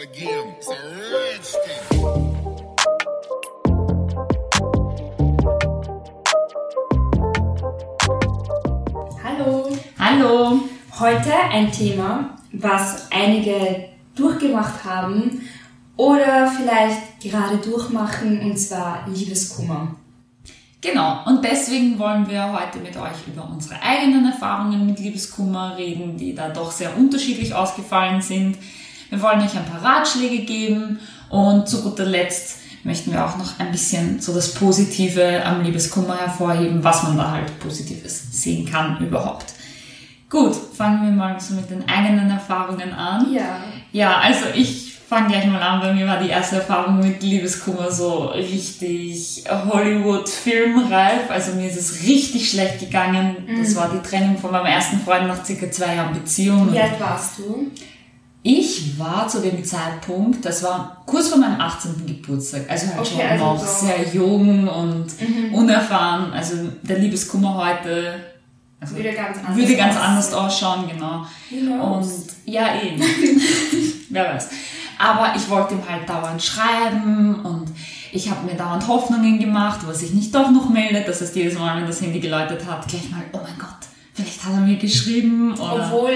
again. It's a. Hallo. Hallo. Heute ein Thema, was einige durchgemacht haben oder vielleicht gerade durchmachen, und zwar Liebeskummer. Genau, und deswegen wollen wir heute mit euch über unsere eigenen Erfahrungen mit Liebeskummer reden, die da doch sehr unterschiedlich ausgefallen sind. Wir wollen euch ein paar Ratschläge geben und zu guter Letzt möchten wir auch noch ein bisschen so das Positive am Liebeskummer hervorheben, was man da halt Positives sehen kann überhaupt. Gut, fangen wir mal so mit den eigenen Erfahrungen an. Ja. Ja, also ich fange gleich mal an. Bei mir war die erste Erfahrung mit Liebeskummer so richtig Hollywood-Filmreif. Also mir ist es richtig schlecht gegangen. Das war die Trennung von meinem ersten Freund nach circa zwei Jahren Beziehung. Wie alt warst du? Ich war zu dem Zeitpunkt, das war kurz vor meinem 18. Geburtstag, also halt Okay, schon also noch so- sehr jung und unerfahren. Also der Liebeskummer heute also Würde ganz anders würde ganz anders ausschauen, genau. Who Und ja, eben. Wer weiß. Aber ich wollte ihm halt dauernd schreiben und ich habe mir dauernd Hoffnungen gemacht, was sich nicht doch noch meldet. Das heißt, jedes Mal, wenn das Handy geläutet hat, gleich mal, oh mein Gott, vielleicht hat er mir geschrieben. Oder Obwohl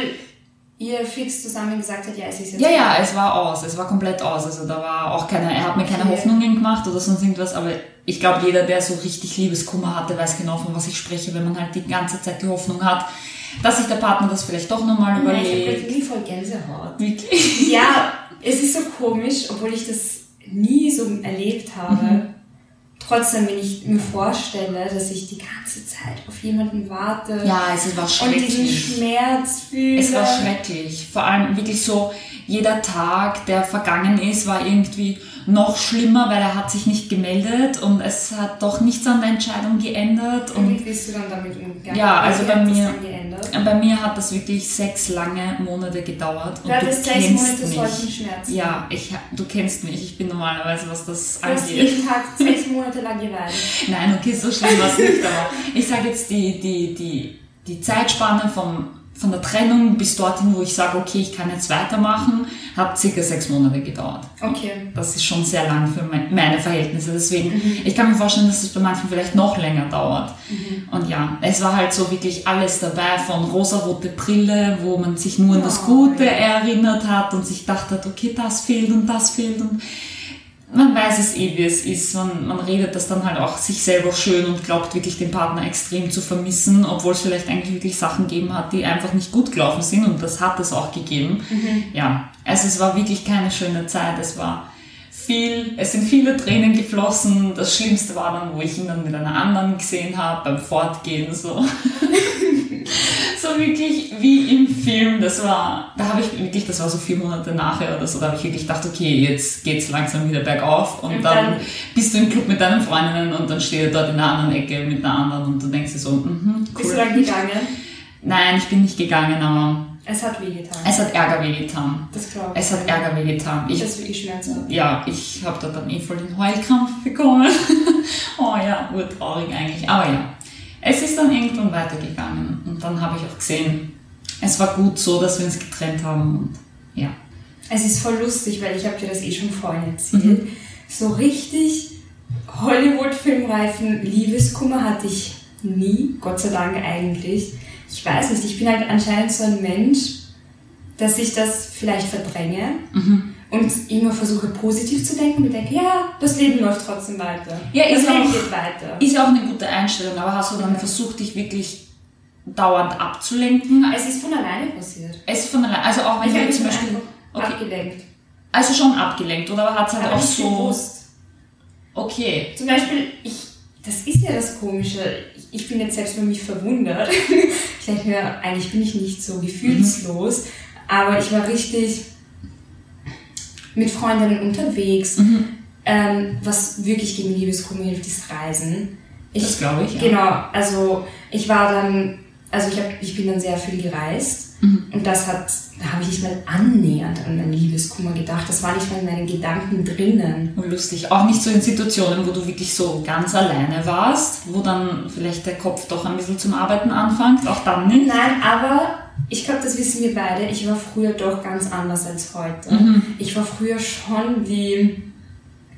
ihr fix zusammen gesagt habt, ja, es ist jetzt ja, ja, es war aus, es war komplett aus. Also da war auch keine, er hat mir keine Okay. Hoffnungen gemacht oder sonst irgendwas, aber ich glaube, jeder, der so richtig Liebeskummer hatte, weiß genau, von was ich spreche, wenn man halt die ganze Zeit die Hoffnung hat, dass sich der Partner das vielleicht doch nochmal Nein, ich habe überlegt. wirklich voll Gänsehaut. Wirklich? Ja, es ist so komisch, obwohl ich das nie so erlebt habe. Mhm. Trotzdem, wenn ich mir vorstelle, dass ich die ganze Zeit auf jemanden warte Ja, es war und diesen schrecklich. Schmerz fühle. Es war schrecklich. Vor allem wirklich so, jeder Tag, der vergangen ist, war irgendwie noch schlimmer, weil er hat sich nicht gemeldet und es hat doch nichts an der Entscheidung geändert. Und Und wie bist du dann damit umgegangen? Ja, also bei mir- bei mir hat das wirklich sechs lange Monate gedauert. Und Du hattest sechs Monate mich. solchen Schmerz. Ja, ich, du kennst mich. Ich bin normalerweise, was das Du hast angeht. jeden Tag sechs Monate lang geweint. Nein, okay, so schlimm war es nicht, aber ich sage jetzt die, die, die, die Zeitspanne vom, von der Trennung bis dorthin, wo ich sage, okay, ich kann jetzt weitermachen, hat circa sechs Monate gedauert. Okay. Das ist schon sehr lang für mein, meine Verhältnisse. Deswegen, ich kann mir vorstellen, dass es bei manchen vielleicht noch länger dauert. Und ja, es war halt so wirklich alles dabei, von rosarote Brille, wo man sich nur an das Oh, Gute ja. erinnert hat und sich dachte, okay, das fehlt und das fehlt und man weiß es eh, wie es ist. Man, man redet das dann halt auch sich selber schön und glaubt wirklich den Partner extrem zu vermissen, obwohl es vielleicht eigentlich wirklich Sachen gegeben hat, die einfach nicht gut gelaufen sind und das hat es auch gegeben. Ja, also es war wirklich keine schöne Zeit. Es war viel, es sind viele Tränen geflossen. Das Schlimmste war dann, wo ich ihn dann mit einer anderen gesehen habe beim Fortgehen so. so wirklich wie im Film. Das war, da habe ich wirklich, das war so vier Monate nachher oder so, da habe ich wirklich gedacht, okay, jetzt geht's langsam wieder bergauf und, Und dann, dann- bist du im Club mit deinen Freundinnen und dann steht er dort in einer anderen Ecke mit einer anderen und du denkst dir so, mhm, Bist du cool. dann gegangen? Nein, ich bin nicht gegangen, aber Es hat wehgetan. es hat Ärger wehgetan. Das glaube ich. Es hat Ärger wehgetan. Ich Das ist wirklich schmerzhaft. ja, ich habe da dann eh voll den Heulkrampf bekommen. oh ja, urtraurig eigentlich. Aber ja, es ist dann irgendwann weitergegangen. Und dann habe ich auch gesehen, es war gut so, dass wir uns getrennt haben. Und ja. Es ist voll lustig, weil ich habe dir das eh schon vorhin erzählt. So richtig Hollywood-Filmreifen Liebeskummer hatte ich nie, Gott sei Dank eigentlich. Ich weiß nicht, ich bin halt anscheinend so ein Mensch, dass ich das vielleicht verdränge und immer versuche positiv zu denken und denke, ja, das Leben läuft trotzdem weiter. Ja, das ist Leben auch- geht weiter. Ist ja auch eine gute Einstellung, aber hast du dann Ja. versucht, dich wirklich dauernd abzulenken? Es ist von alleine passiert. Es ist von allein, also auch wenn Ich du zum Beispiel, okay, abgelenkt. also schon abgelenkt, oder hat es halt Aber auch so, bewusst. okay, Zum Beispiel, ich, das ist ja das Komische. Ich, ich bin jetzt selbst über mich verwundert. Ich denke mir, eigentlich bin ich nicht so gefühlslos, aber ich war richtig mit Freundinnen unterwegs. Ähm, was wirklich gegen Liebeskummer hilft, ist Reisen. Ich, das glaube ich. Ja. Genau, also ich war dann, also ich, hab, ich bin dann sehr viel gereist Und das hat, da habe ich nicht mal annähernd an meinen Liebeskummer gedacht. Das war nicht mal in meinen Gedanken drinnen. Und lustig. Auch nicht so in Situationen, wo du wirklich so ganz alleine warst, wo dann vielleicht der Kopf doch ein bisschen zum Arbeiten anfängt. Auch dann nicht. Nein, aber ich glaube, das wissen wir beide. Ich war früher doch ganz anders als heute. Ich war früher schon die,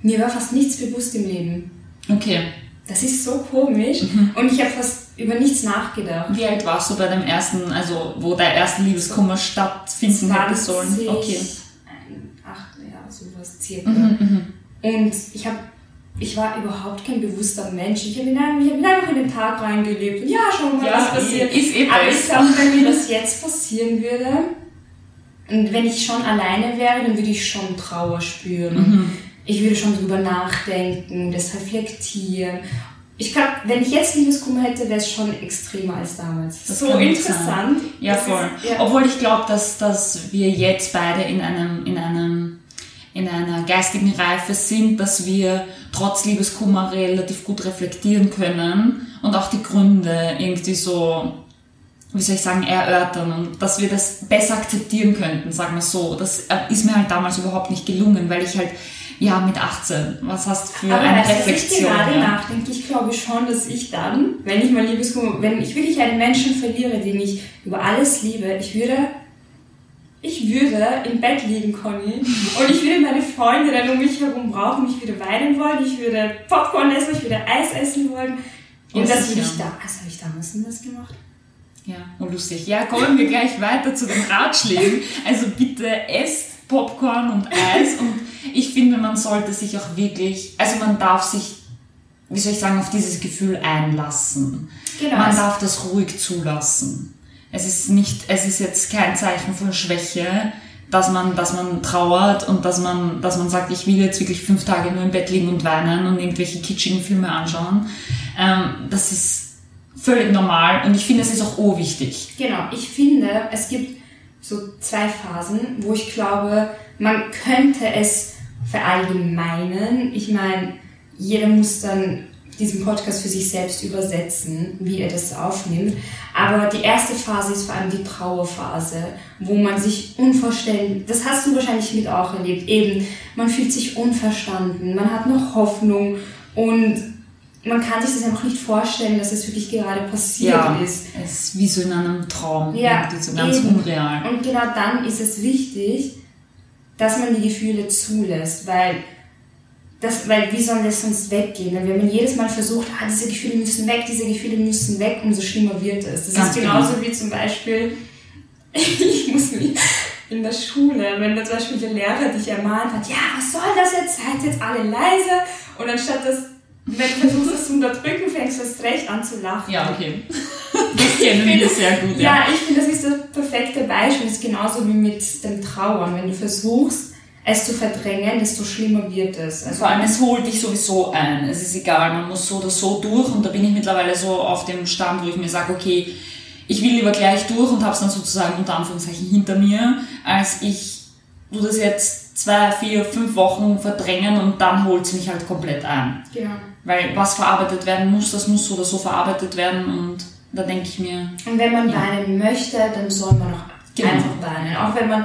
mir war fast nichts bewusst im Leben. Okay. Das ist so komisch. Und ich habe fast über nichts nachgedacht. Wie alt warst du bei dem ersten, also wo der erste Liebeskummer stattfinden hätte sollen? 20, Okay. ein- Ach, ja, sowas circa. Mhm, Und ich habe ich war überhaupt kein bewusster Mensch. Ich habe in einem- ich hab einfach in den Tag reingelebt. Und ja, wir mal, Ja, was passiert. ist eh Aber ich glaube, wenn mir das jetzt passieren würde, und wenn ich schon alleine wäre, dann würde ich schon Trauer spüren. Mhm. Ich würde schon drüber nachdenken, das reflektieren. Ich glaube, wenn ich jetzt Liebeskummer hätte, wäre es schon extremer als damals. Das so interessant. Ja, voll. Ist, ja. Obwohl ich glaube, dass, dass wir jetzt beide in einem, in einem, in einer geistigen Reife sind, dass wir trotz Liebeskummer relativ gut reflektieren können und auch die Gründe irgendwie so, wie soll ich sagen, erörtern und dass wir das besser akzeptieren könnten, sagen wir so. Das äh, ist mir halt damals überhaupt nicht gelungen, weil ich halt, ja, mit 18, was hast du für Aber eine Reflexion? gerade ja? nachdenke, ich glaube schon, dass ich dann, wenn ich mal Liebeskummer, wenn ich wirklich einen Menschen verliere, den ich über alles liebe, ich würde, ich würde im Bett liegen, Conny, und ich würde meine Freunde dann um mich herum brauchen, ich würde weinen wollen, ich würde Popcorn essen, ich würde Eis essen wollen. Und Ja, das würde ich da, was habe ich damals denn das gemacht? Ja, und lustig. Ja, kommen wir gleich weiter zu den Ratschlägen. Also bitte esst Popcorn und Eis und ich finde, man sollte sich auch wirklich, also man darf sich, wie soll ich sagen, auf dieses Gefühl einlassen. Genau. Man darf das ruhig zulassen. Es ist nicht, es ist jetzt kein Zeichen von Schwäche, dass man, dass man trauert und dass man, dass man sagt, ich will jetzt wirklich fünf Tage nur im Bett liegen und weinen und irgendwelche kitschigen Filme anschauen. Ähm, das ist völlig normal und ich finde, es ist auch urwichtig. Genau, ich finde, es gibt so zwei Phasen, wo ich glaube, man könnte es verallgemeinern. Ich meine, jeder muss dann diesen Podcast für sich selbst übersetzen, wie er das aufnimmt. Aber die erste Phase ist vor allem die Trauerphase, wo man sich unverständlich, das hast du wahrscheinlich mit auch erlebt, eben, man fühlt sich unverstanden, man hat noch Hoffnung und man kann sich das einfach nicht vorstellen, dass es wirklich gerade passiert ist. es ist wie so in einem Traum, Ja, so ganz eben. unreal. Und genau dann ist es wichtig, dass man die Gefühle zulässt, weil, das, weil wie soll das sonst weggehen? Wenn man jedes Mal versucht, ah, diese Gefühle müssen weg, diese Gefühle müssen weg, umso schlimmer wird es. Das Ganz ist genauso genau. wie zum Beispiel, ich muss mich in der Schule, wenn zum Beispiel der Lehrer dich ermahnt hat, ja, was soll das jetzt? Seid jetzt alle leise und anstatt das, wenn du versuchst, das zu unterdrücken, fängst du erst recht an zu lachen. Ja, okay. Kennen wir sehr gut, ja. Ja, ich finde, das ist das perfekte Beispiel. Das ist genauso wie mit dem Trauern. Wenn du versuchst, es zu verdrängen, desto schlimmer wird es. Also, Vor allem, es holt dich sowieso ein. Es ist egal, man muss so oder so durch und da bin ich mittlerweile so auf dem Stand, wo ich mir sage, okay, ich will lieber gleich durch und habe es dann sozusagen unter Anführungszeichen hinter mir, als ich tu das jetzt zwei, vier, fünf Wochen verdrängen und dann holt es mich halt komplett ein. genau. Weil was verarbeitet werden muss, das muss so oder so verarbeitet werden und da denke ich mir, Und wenn man Ja. weinen möchte, dann soll man auch Genau. einfach weinen. Auch wenn man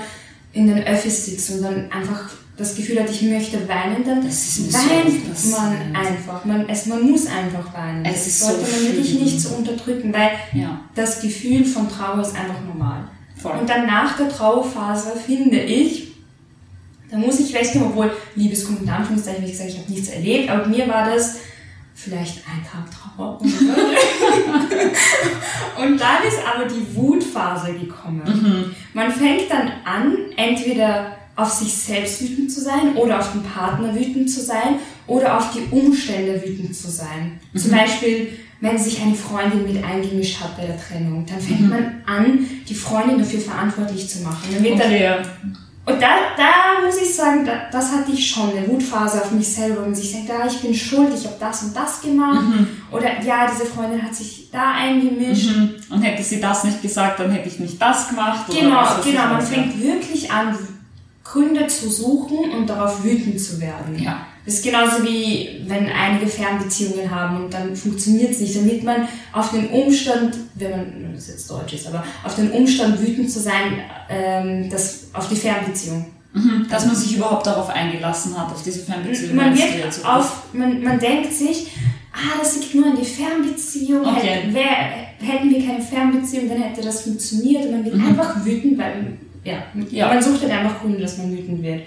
in den Öffis sitzt und dann einfach das Gefühl hat, ich möchte weinen, dann so weint passiert. man einfach. Man, es, man muss einfach weinen. Es das sollte so man wirklich nicht so unterdrücken, weil ja, das Gefühl von Trauer ist einfach normal. voll. Und dann nach der Trauerphase finde ich, da muss ich weggehen, obwohl Liebeskummer in Anführungszeichen, wie gesagt, ich habe nichts erlebt, aber mir war das vielleicht ein Tag Trauer. Und dann ist aber die Wutphase gekommen. Man fängt dann an, entweder auf sich selbst wütend zu sein oder auf den Partner wütend zu sein oder auf die Umstände wütend zu sein. Zum Beispiel, wenn sich eine Freundin mit eingemischt hat bei der Trennung, dann fängt man an, die Freundin dafür verantwortlich zu machen. Dann dann Okay, ja. und da, da sagen, da, das hatte ich schon, eine Wutphase auf mich selber, wo man sich denkt, ah, ich bin schuld, ich habe das und das gemacht. Oder ja, diese Freundin hat sich da eingemischt. Mhm. Und hätte sie das nicht gesagt, dann hätte ich nicht das gemacht. Genau, genau. ich Man ja. fängt wirklich an, Gründe zu suchen und darauf wütend zu werden. Ja. Das ist genauso wie wenn einige Fernbeziehungen haben und dann funktioniert es nicht. Dann wird man auf den Umstand, wenn man wenn das jetzt Deutsch ist, aber auf den Umstand wütend zu sein, ähm, das, auf die Fernbeziehung. Mhm. Dass man sich überhaupt darauf eingelassen hat, auf diese Fernbeziehung. Man, wird auf, man, man denkt sich, ah, das liegt nur an die Fernbeziehung. Okay. Hätten, wär, hätten wir keine Fernbeziehung, dann hätte das funktioniert. Und man wird Mhm. einfach wütend, weil ja, Ja. man sucht halt einfach Gründe, dass man wütend wird.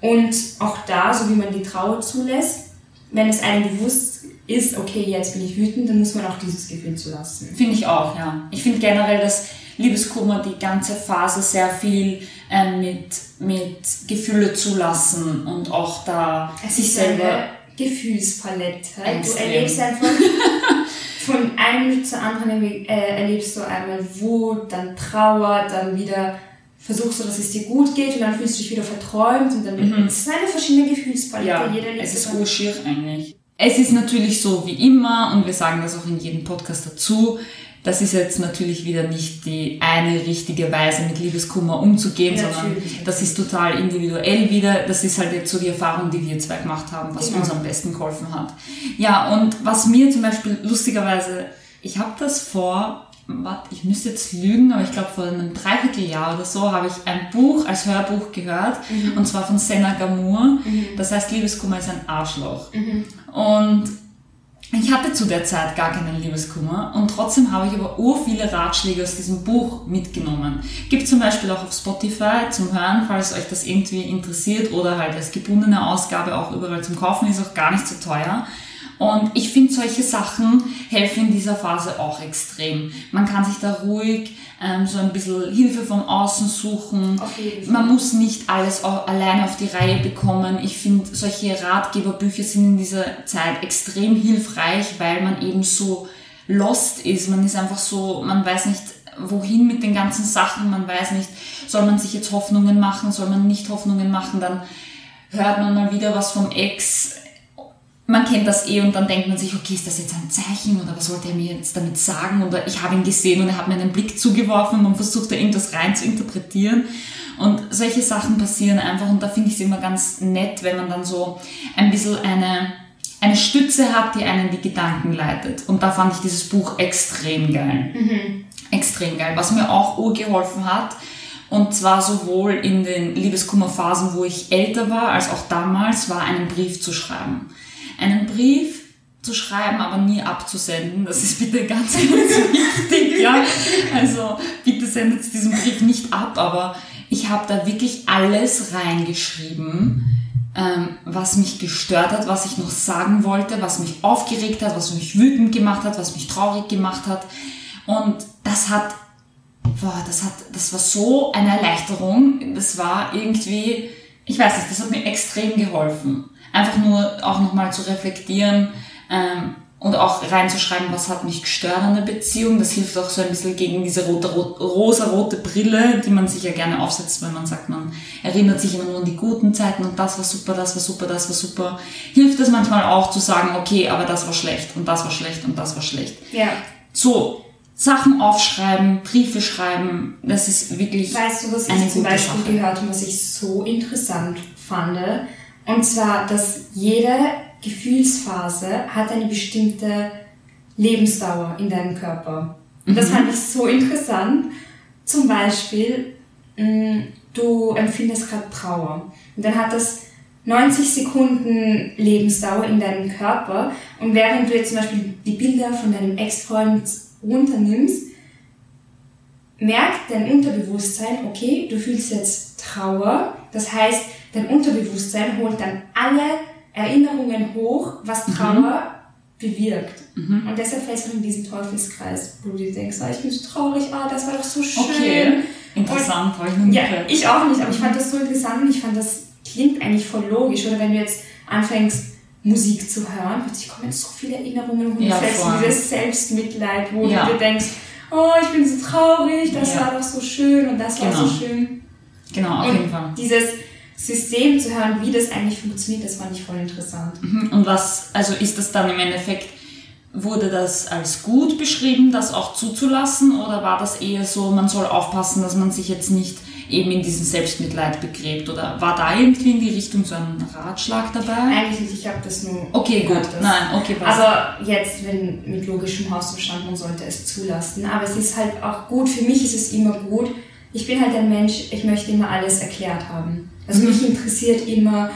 Und auch da, so wie man die Trauer zulässt, wenn es einem bewusst ist, okay, jetzt bin ich wütend, dann muss man auch dieses Gefühl zulassen. Finde ich auch, ja. Ich finde generell, dass Liebeskummer die ganze Phase sehr viel ähm, mit, mit Gefühle zulassen und auch da Es sich ist selber. eine Gefühlspalette. Extrem. Du erlebst einfach von einem zur anderen äh, erlebst du einmal Wut, dann Trauer, dann wieder versuchst du, dass es dir gut geht und dann fühlst du dich wieder verträumt und dann es ist eine verschiedene Gefühlspalette. Ja, Jeder es ist urschier eigentlich. Es ist natürlich so wie immer, und wir sagen das auch in jedem Podcast dazu, das ist jetzt natürlich wieder nicht die eine richtige Weise, mit Liebeskummer umzugehen, Ja, sondern natürlich. das ist total individuell wieder. Das ist halt jetzt so die Erfahrung, die wir zwei gemacht haben, was Genau. uns am besten geholfen hat. Ja, und was mir zum Beispiel lustigerweise, ich habe das vor, warte, ich müsste jetzt lügen, aber ich glaube vor einem Dreivierteljahr oder so habe ich ein Buch als Hörbuch gehört, und zwar von Senna Gamur. Das heißt, Liebeskummer ist ein Arschloch. Und ich hatte zu der Zeit gar keinen Liebeskummer und trotzdem habe ich aber ur viele Ratschläge aus diesem Buch mitgenommen. Gibt zum Beispiel auch auf Spotify zum Hören, falls euch das irgendwie interessiert oder halt als gebundene Ausgabe auch überall zum Kaufen, ist auch gar nicht so teuer. Und ich finde, solche Sachen helfen in dieser Phase auch extrem. Man kann sich da ruhig ähm, so ein bisschen Hilfe von außen suchen. Man muss nicht alles alleine auf die Reihe bekommen. Ich finde, solche Ratgeberbücher sind in dieser Zeit extrem hilfreich, weil man eben so lost ist. Man ist einfach so, man weiß nicht, wohin mit den ganzen Sachen. Man weiß nicht, soll man sich jetzt Hoffnungen machen, soll man nicht Hoffnungen machen. Dann hört man mal wieder was vom Ex. Man kennt das eh und dann denkt man sich, okay, ist das jetzt ein Zeichen oder was wollte er mir jetzt damit sagen? Oder ich habe ihn gesehen und er hat mir einen Blick zugeworfen und man versucht da irgendwas rein zu interpretieren. Und solche Sachen passieren einfach und da finde ich es immer ganz nett, wenn man dann so ein bisschen eine, eine Stütze hat, die einen die Gedanken leitet. Und da fand ich dieses Buch extrem geil. Extrem geil. Was mir auch urgeholfen hat, und zwar sowohl in den Liebeskummerphasen, wo ich älter war, als auch damals, war einen Brief zu schreiben. Einen Brief zu schreiben, aber nie abzusenden. Das ist bitte ganz, ganz wichtig, ja. Also bitte sendet diesen Brief nicht ab, aber ich habe da wirklich alles reingeschrieben, ähm, was mich gestört hat, was ich noch sagen wollte, was mich aufgeregt hat, was mich wütend gemacht hat, was mich traurig gemacht hat. Und das hat boah, das hat, das war so eine Erleichterung. Das war irgendwie, ich weiß nicht, das hat mir extrem geholfen. Einfach nur auch nochmal zu reflektieren ähm, und auch reinzuschreiben, was hat mich gestört an der Beziehung. Das hilft auch so ein bisschen gegen diese rote, rot, rosa-rote Brille, die man sich ja gerne aufsetzt, wenn man sagt, man erinnert sich immer nur an die guten Zeiten und das war super, das war super, das war super. Hilft es manchmal auch zu sagen, okay, aber das war schlecht und das war schlecht und das war schlecht Ja. so Sachen aufschreiben, Briefe schreiben, das ist wirklich Weißt du, was ich zum Beispiel Sache. gehört habe, was ich so interessant fand? Und zwar, dass jede Gefühlsphase hat eine bestimmte Lebensdauer in deinem Körper. Und Mhm. das fand ich so interessant. Zum Beispiel, mh, du empfindest gerade Trauer. Und dann hat das 90 Sekunden Lebensdauer in deinem Körper. Und während du jetzt zum Beispiel die Bilder von deinem Ex-Freund runternimmst, merkt dein Unterbewusstsein, okay, du fühlst jetzt Trauer. Das heißt, dein Unterbewusstsein holt dann alle Erinnerungen hoch, was Trauer bewirkt. Und deshalb fällst du in diesen Teufelskreis, wo du dir denkst, ah, ich bin so traurig, ah, das war doch so schön. okay. Interessant, habe ich noch nie Ja, gehört. ich auch nicht, aber ich fand das so interessant und ich fand, das klingt eigentlich voll logisch. Oder wenn du jetzt anfängst, Musik zu hören, plötzlich kommen so viele Erinnerungen und Ja, fällst in dieses Selbstmitleid, wo Ja. du dir denkst, oh, ich bin so traurig, das Ja. war doch so schön und das war Genau. so schön. Genau, auf und jeden Fall. dieses System zu hören, wie das eigentlich funktioniert, das fand ich voll interessant. Mhm. Und was, also ist das dann im Endeffekt wurde das als gut beschrieben, das auch zuzulassen oder war das eher so, man soll aufpassen, dass man sich jetzt nicht eben in diesen Selbstmitleid begräbt oder war da irgendwie in die Richtung so ein Ratschlag dabei? Eigentlich nicht, ich habe das nur. Okay, gut. Nein, okay, passt. Aber jetzt, wenn mit logischem Hausverstand, man sollte es zulassen. Aber es ist halt auch gut, für mich ist es immer gut. Ich bin halt ein Mensch, ich möchte immer alles erklärt haben. Also mich interessiert immer,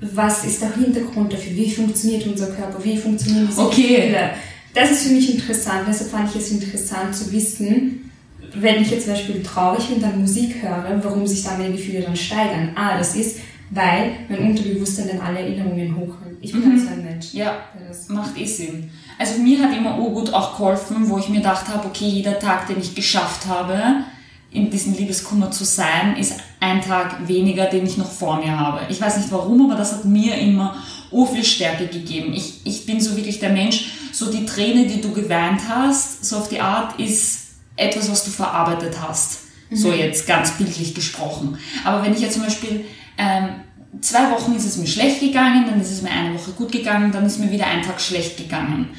was ist der Hintergrund dafür, wie funktioniert unser Körper, wie funktionieren diese Okay. Gefühle. Das ist für mich interessant, deshalb fand ich es interessant zu wissen, wenn ich jetzt zum Beispiel traurig bin, dann Musik höre, warum sich da meine Gefühle dann steigern. Ah, das ist, weil mein Unterbewusstsein dann alle Erinnerungen hochholt. Ich bin Mhm. halt so ein Mensch. Ja, das macht eh Sinn. Also mir hat immer urgut auch geholfen, wo ich mir gedacht habe, okay, jeder Tag, den ich geschafft habe, in diesem Liebeskummer zu sein, ist ein Tag weniger, den ich noch vor mir habe. Ich weiß nicht warum, aber das hat mir immer ur viel Stärke gegeben. Ich, ich bin so wirklich der Mensch, so die Träne, die du geweint hast, so auf die Art, ist etwas, was du verarbeitet hast. So jetzt ganz bildlich gesprochen. Aber wenn ich jetzt zum Beispiel ähm, zwei Wochen ist es mir schlecht gegangen, dann ist es mir eine Woche gut gegangen, dann ist mir wieder ein Tag schlecht gegangen.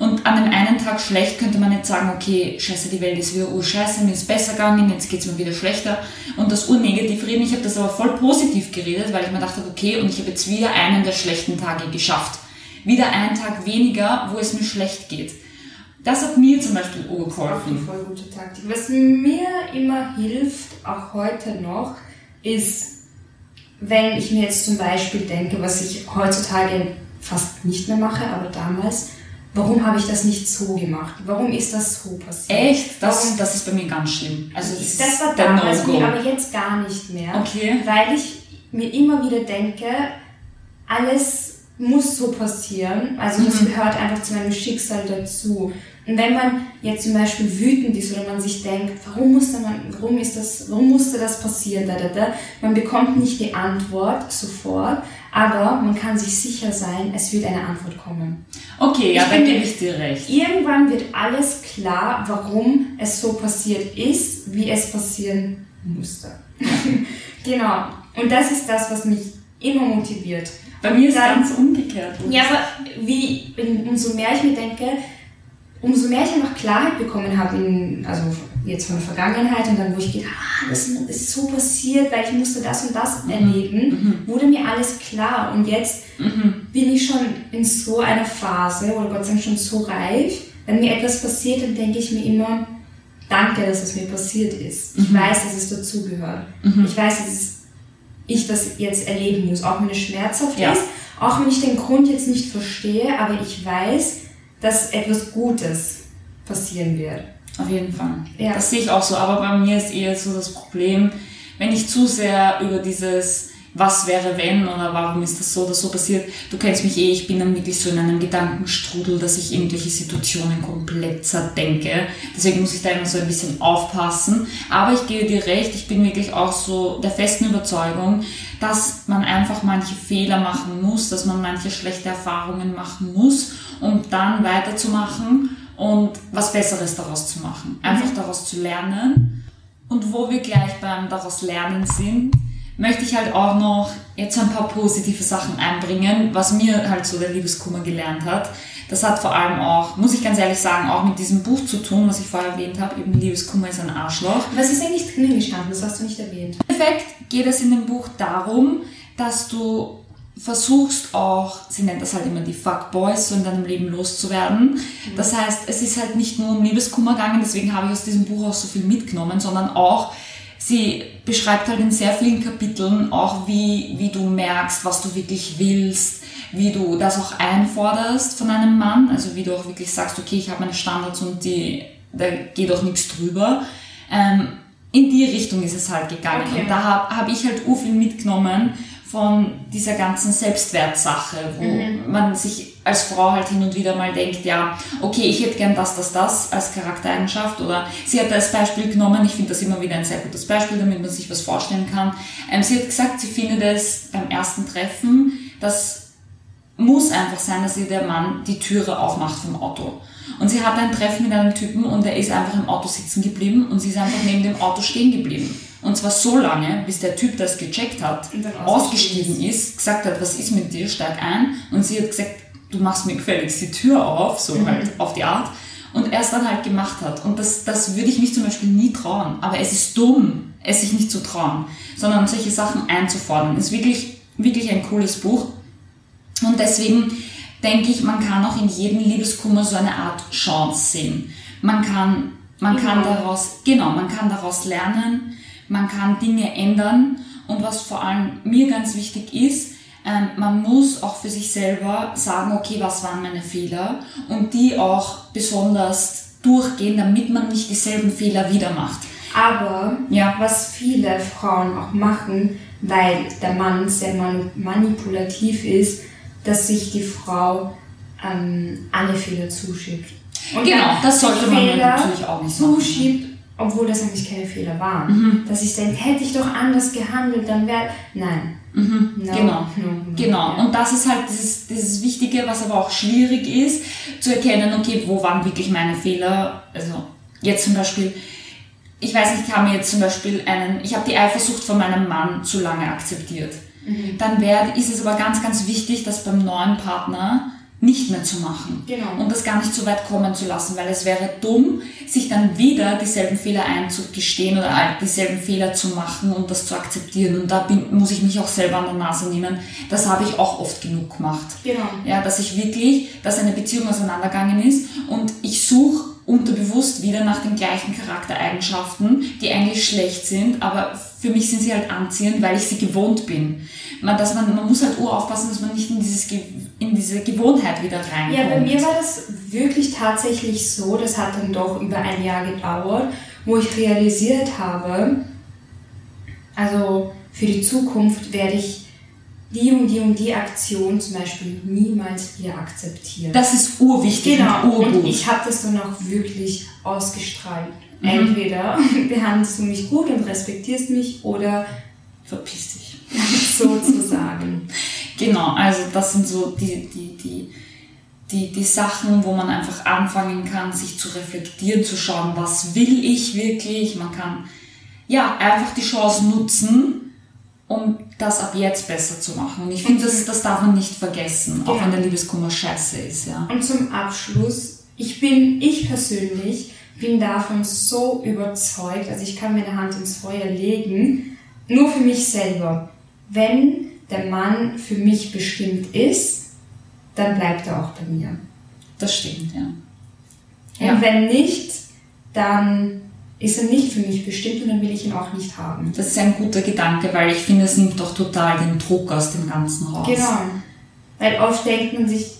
Und an dem einen Tag schlecht könnte man nicht sagen, okay, scheiße, die Welt ist wieder urscheiße, mir ist besser gegangen, jetzt geht's mir wieder schlechter. Und das urnegativ reden, ich habe das aber voll positiv geredet, weil ich mir dachte, okay, und ich habe jetzt wieder einen der schlechten Tage geschafft. Wieder einen Tag weniger, wo es mir schlecht geht. Das hat mir zum Beispiel urgeholfen. voll gute Taktik. Was mir immer hilft, auch heute noch, ist, wenn ich mir jetzt zum Beispiel denke, was ich heutzutage fast nicht mehr mache, aber damals, warum habe ich das nicht so gemacht? Warum ist das so passiert? Echt? Das, Warum- das ist bei mir ganz schlimm. Also das, Das war damals, No-Go. mir, aber jetzt gar nicht mehr. Okay. Weil ich mir immer wieder denke, alles muss so passieren. Also das gehört einfach zu meinem Schicksal dazu. Und wenn man jetzt zum Beispiel wütend ist oder man sich denkt, warum musste man, warum ist das, warum musste das passieren, da, da, da, man bekommt nicht die Antwort sofort, aber man kann sich sicher sein, es wird eine Antwort kommen. Okay, ja, dann gebe ich dir recht. Irgendwann wird alles klar, warum es so passiert ist, wie es passieren musste. genau. Und das ist das, was mich immer motiviert. Bei mir ist Dann- ganz umgekehrt. Ja, aber wie, umso mehr ich mir denke, umso mehr ich einfach Klarheit bekommen habe, in, also jetzt von der Vergangenheit und dann, wo ich gedacht ah, das ist so passiert, weil ich musste das und das erleben, wurde mir alles klar. Und jetzt bin ich schon in so einer Phase, oder Gott sei Dank schon so reif, wenn mir etwas passiert, dann denke ich mir immer, danke, dass es mir passiert ist. Ich weiß, dass es dazugehört. Ich weiß, dass ich das jetzt erleben muss, auch wenn es schmerzhaft Ja. ist, auch wenn ich den Grund jetzt nicht verstehe, aber ich weiß, dass etwas Gutes passieren wird. Auf jeden Fall. Ja. Das sehe ich auch so. Aber bei mir ist eher so das Problem, wenn ich zu sehr über dieses was wäre wenn oder warum ist das so oder so passiert. Du kennst mich eh, ich bin dann wirklich so in einem Gedankenstrudel, dass ich irgendwelche Situationen komplett zerdenke. Deswegen muss ich da immer so ein bisschen aufpassen. Aber ich gebe dir recht, ich bin wirklich auch so der festen Überzeugung, dass man einfach manche Fehler machen muss, dass man manche schlechte Erfahrungen machen muss, um dann weiterzumachen und was Besseres daraus zu machen. Einfach daraus zu lernen. Und wo wir gleich beim daraus lernen sind, möchte ich halt auch noch jetzt ein paar positive Sachen einbringen, was mir halt so der Liebeskummer gelernt hat. Das hat vor allem auch, muss ich ganz ehrlich sagen, auch mit diesem Buch zu tun, was ich vorher erwähnt habe, eben Liebeskummer ist ein Arschloch. Was ist eigentlich drinnen gestanden? Das hast du nicht erwähnt. Im Endeffekt geht es in dem Buch darum, dass du versuchst auch, sie nennt das halt immer die Fuckboys, so in deinem Leben loszuwerden. Das heißt, es ist halt nicht nur um Liebeskummer gegangen, deswegen habe ich aus diesem Buch auch so viel mitgenommen, sondern auch, sie beschreibt halt in sehr vielen Kapiteln auch, wie, wie du merkst, was du wirklich willst, wie du das auch einforderst von einem Mann, also wie du auch wirklich sagst, okay, ich habe meine Standards und die, da geht auch nichts drüber. Ähm, in die Richtung ist es halt gegangen. Okay. Und da habe hab ich halt viel mitgenommen von dieser ganzen Selbstwertsache, wo man sich als Frau halt hin und wieder mal denkt, ja, okay, ich hätte gern das, das, das als Charaktereigenschaft oder sie hat als Beispiel genommen, ich finde das immer wieder ein sehr gutes Beispiel, damit man sich was vorstellen kann. Ähm, sie hat gesagt, sie findet es beim ersten Treffen, das muss einfach sein, dass ihr der Mann die Türe aufmacht vom Auto. Und sie hatte ein Treffen mit einem Typen und er ist einfach im Auto sitzen geblieben und sie ist einfach neben dem Auto stehen geblieben. Und zwar so lange, bis der Typ das gecheckt hat, ausgestiegen ist, gesagt hat, was ist mit dir, steig ein. Und sie hat gesagt, du machst mir gefälligst die Tür auf, so halt auf die Art. Und er es dann halt gemacht hat. Und das, das würde ich mich zum Beispiel nie trauen. Aber es ist dumm, es sich nicht zu trauen, sondern solche Sachen einzufordern. Ist wirklich, wirklich ein cooles Buch. Und deswegen denke ich, man kann auch in jedem Liebeskummer so eine Art Chance sehen. Man kann, man kann Genau. daraus, genau, man kann daraus lernen, man kann Dinge ändern. Und was vor allem mir ganz wichtig ist, ähm, man muss auch für sich selber sagen, okay, was waren meine Fehler und die auch besonders durchgehen, damit man nicht dieselben Fehler wieder macht. Aber Ja. was viele Frauen auch machen, weil der Mann sehr manipulativ ist, dass sich die Frau ähm, alle Fehler zuschiebt. Und Genau, das sollte man Fehler natürlich auch nicht machen. Obwohl das eigentlich keine Fehler waren. Mhm. Dass ich denke, hätte ich doch anders gehandelt, dann wäre... Nein. No, Genau. no, no, Genau, ja. und das ist halt dieses, dieses Wichtige, was aber auch schwierig ist, zu erkennen, okay, wo waren wirklich meine Fehler? Also jetzt zum Beispiel, ich weiß nicht, ich habe mir jetzt zum Beispiel einen, ich habe die Eifersucht von meinem Mann zu lange akzeptiert. Mhm. Dann wär, ist es aber ganz, ganz wichtig, das beim neuen Partner nicht mehr zu machen. Genau. Und das gar nicht so weit kommen zu lassen, weil es wäre dumm, sich dann wieder dieselben Fehler einzugestehen oder dieselben Fehler zu machen und das zu akzeptieren. Und da bin, muss ich mich auch selber an der Nase nehmen. Das habe ich auch oft genug gemacht. Genau. Ja, dass ich wirklich, dass eine Beziehung auseinandergegangen ist und ich suche unterbewusst wieder nach den gleichen Charaktereigenschaften, die eigentlich schlecht sind, aber für mich sind sie halt anziehend, weil ich sie gewohnt bin. Man, dass man, man muss halt uraufpassen, dass man nicht in, dieses, in diese Gewohnheit wieder reinkommt. Ja, bei mir war das wirklich tatsächlich so, das hat dann doch über ein Jahr gedauert, wo ich realisiert habe, also für die Zukunft werde ich die und die und die Aktion zum Beispiel niemals wieder akzeptieren. Das ist urwichtig genau, und urgut. und ich habe das dann auch wirklich ausgestrahlt. Mhm. Entweder behandelst du mich gut und respektierst mich oder Verpiss dich. sozusagen. Genau, also das sind so die, die, die, die, die Sachen, wo man einfach anfangen kann, sich zu reflektieren, zu schauen, was will ich wirklich. Man kann ja einfach die Chance nutzen, um das ab jetzt besser zu machen. Und ich finde, das, das darf man nicht vergessen, auch Ja. wenn der Liebeskummer scheiße ist. Ja. Und zum Abschluss, ich bin, ich persönlich bin davon so überzeugt, also ich kann meine Hand ins Feuer legen, nur für mich selber. Wenn der Mann für mich bestimmt ist, dann bleibt er auch bei mir. Das stimmt, ja. Und Ja. wenn nicht, dann ist er nicht für mich bestimmt und dann will ich ihn auch nicht haben. Das ist ein guter Gedanke, weil ich finde, es nimmt doch total den Druck aus dem Ganzen raus. Genau. Weil oft denkt man sich,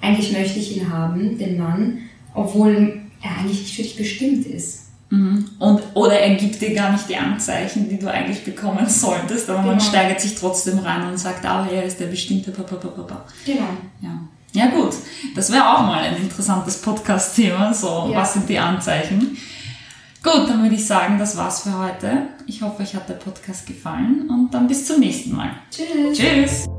eigentlich möchte ich ihn haben, den Mann, obwohl er eigentlich nicht für dich bestimmt ist. Mhm. Und, oder er gibt dir gar nicht die Anzeichen, die du eigentlich bekommen solltest, aber man Genau. steigert sich trotzdem rein und sagt, aber er ist der bestimmte Papa, Papa. Genau. Ja. Ja gut, das wäre auch mal ein interessantes Podcast-Thema, so Ja. was sind die Anzeichen. Gut, dann würde ich sagen, das war's für heute. Ich hoffe, euch hat der Podcast gefallen und dann bis zum nächsten Mal. Tschüss. Tschüss!